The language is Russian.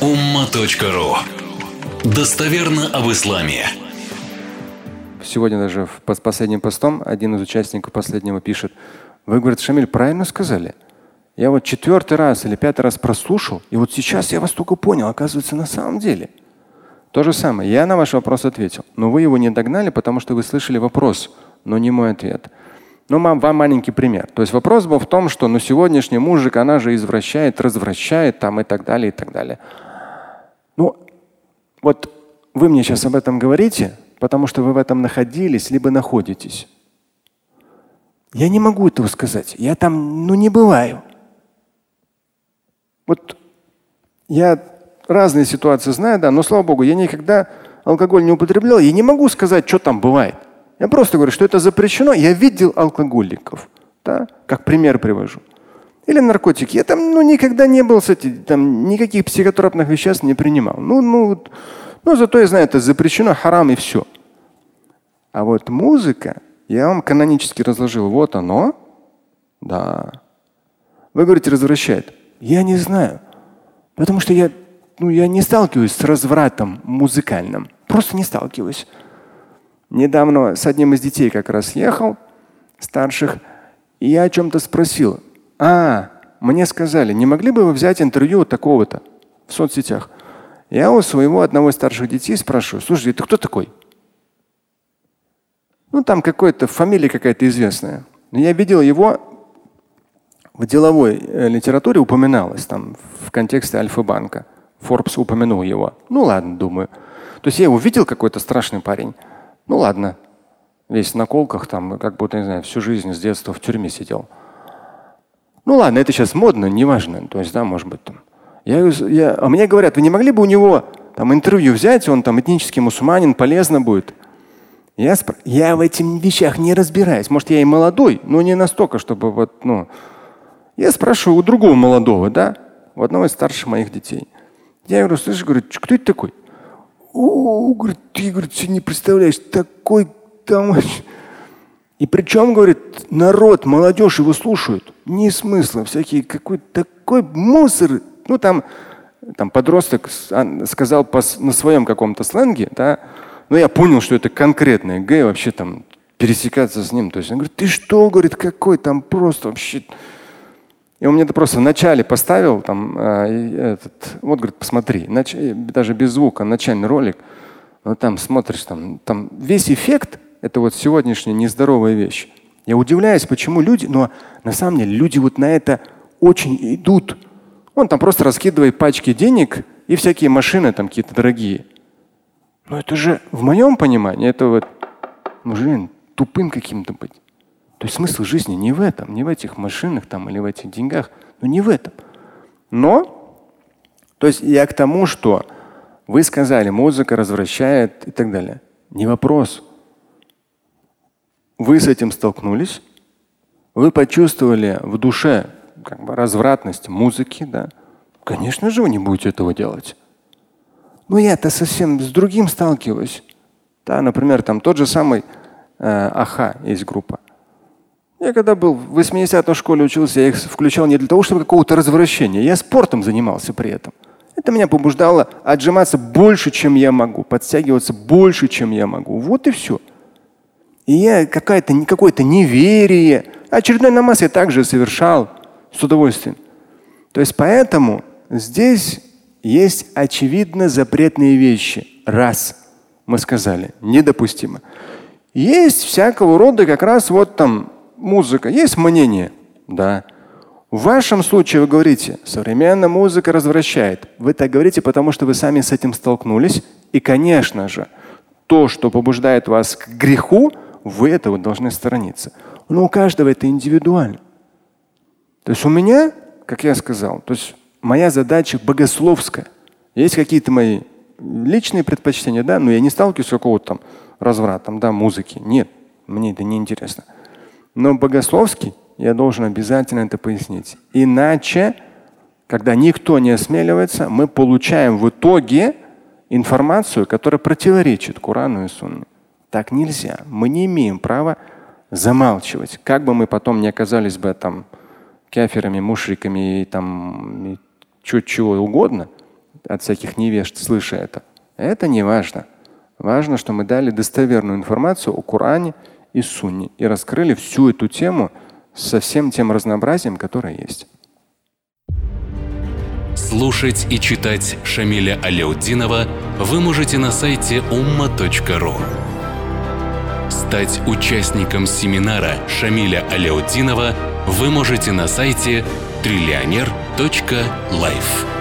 umma.ru Достоверно об исламе. Сегодня даже в пос- последним постом один из участников последнего пишет, вы, говорит, Шамиль, правильно сказали. Я вот четвертый раз или пятый раз прослушал, и вот сейчас я вас только понял, оказывается, на самом деле. То же самое. Я на ваш вопрос ответил, но вы его не догнали, потому что вы слышали вопрос, но не мой ответ. Ну, мам, вам маленький пример. То есть вопрос был в том, что ну, сегодняшняя музыка, она же извращает, развращает там и так далее, и так далее. Ну, вот вы мне сейчас об этом говорите, потому что вы в этом находились, либо находитесь. Я не могу этого сказать. Я там, ну, не бываю. Вот я разные ситуации знаю, да, но слава богу, я никогда алкоголь не употреблял. Я не могу сказать, что там бывает. Я просто говорю, что это запрещено. Я видел алкоголиков, да, как пример привожу. Или наркотики. Я там ну, никогда не был с этим, там никаких психотропных веществ не принимал. Ну, ну, ну, зато я знаю, это запрещено, харам и все. А вот музыка, я вам канонически разложил. Вот оно. Да. Вы говорите, развращает. Я не знаю. Потому что я, ну, я не сталкиваюсь с развратом музыкальным. Просто не сталкиваюсь. Недавно с одним из детей как раз ехал, старших, и я о чем-то спросил. А, мне сказали, не могли бы вы взять интервью вот такого-то в соцсетях? Я у своего одного из старших детей спрашиваю, слушай, ты кто такой? Ну, там какой-то фамилия какая-то известная. Но я видел его в деловой э, литературе упоминалось там в контексте Альфа-банка. Форбс упомянул его. Ну ладно, думаю. То есть я его видел, какой-то страшный парень. Ну ладно. Весь на колках там, как будто, не знаю, всю жизнь с детства в тюрьме сидел. Ну ладно, это сейчас модно, неважно. То есть, да, может быть там. Я, я, а мне говорят, вы не могли бы у него там интервью взять, он там этнический мусульманин, полезно будет. Я, спр... я в этих вещах не разбираюсь. Может, я и молодой, но не настолько, чтобы вот, ну. Я спрашиваю у другого молодого, да, у одного из старших моих детей. Я говорю, слышишь, говорю, кто это такой? О, говорит, ты, говорит, себе не представляешь, такой там. И причем, говорит, народ, молодежь его слушают. Не смысла, всякие какой-то такой мусор. Ну там, там подросток сказал на своем каком-то сленге, да, но я понял, что это конкретное Г, вообще там пересекаться с ним. То есть он говорит, ты что, говорит, какой там просто вообще. И он мне это просто в начале поставил, там, э, этот, вот, говорит, посмотри, нач... даже без звука, начальный ролик, но там смотришь, там, там весь эффект – это вот сегодняшняя нездоровая вещь. Я удивляюсь, почему люди, но на самом деле люди вот на это очень идут. Он там просто раскидывает пачки денег и всякие машины там какие-то дорогие. Но это же, в моем понимании, это вот, ну, блин, тупым каким-то быть. То есть смысл жизни не в этом, не в этих машинах там или в этих деньгах, но не в этом. Но, то есть я к тому, что вы сказали, музыка развращает и так далее. Не вопрос. Вы с этим столкнулись, вы почувствовали в душе как бы развратность музыки, да? Конечно же, вы не будете этого делать. Но я-то совсем с другим сталкиваюсь. Да, например, там тот же самый э, Аха есть группа. Я когда был в 80-м школе учился, я их включал не для того, чтобы какого-то развращения. Я спортом занимался при этом. Это меня побуждало отжиматься больше, чем я могу, подтягиваться больше, чем я могу. Вот и все. И я какое-то какое-то неверие. Очередной намаз я также совершал с удовольствием. То есть поэтому здесь есть очевидно запретные вещи. Раз. Мы сказали, недопустимо. Есть всякого рода как раз вот там музыка. Есть мнение? Да. В вашем случае вы говорите, современная музыка развращает. Вы так говорите, потому что вы сами с этим столкнулись. И, конечно же, то, что побуждает вас к греху, вы этого должны сторониться. Но у каждого это индивидуально. То есть у меня, как я сказал, то есть моя задача богословская. Есть какие-то мои личные предпочтения, да, но я не сталкиваюсь с какого-то там развратом, да, музыки. Нет, мне это не интересно. Но богословский я должен обязательно это пояснить. Иначе, когда никто не осмеливается, мы получаем в итоге информацию, которая противоречит Корану и Сунне. Так нельзя. Мы не имеем права замалчивать. Как бы мы потом не оказались бы там каферами, мушриками и там чуть чего угодно, от всяких невежд, слыша это. Это не важно. Важно, что мы дали достоверную информацию о Коране и Сунне и раскрыли всю эту тему со всем тем разнообразием, которое есть. Слушать и читать Шамиля Аляутдинова вы можете на сайте umma.ru. Стать участником семинара Шамиля Аляутдинова вы можете на сайте триллионер.life.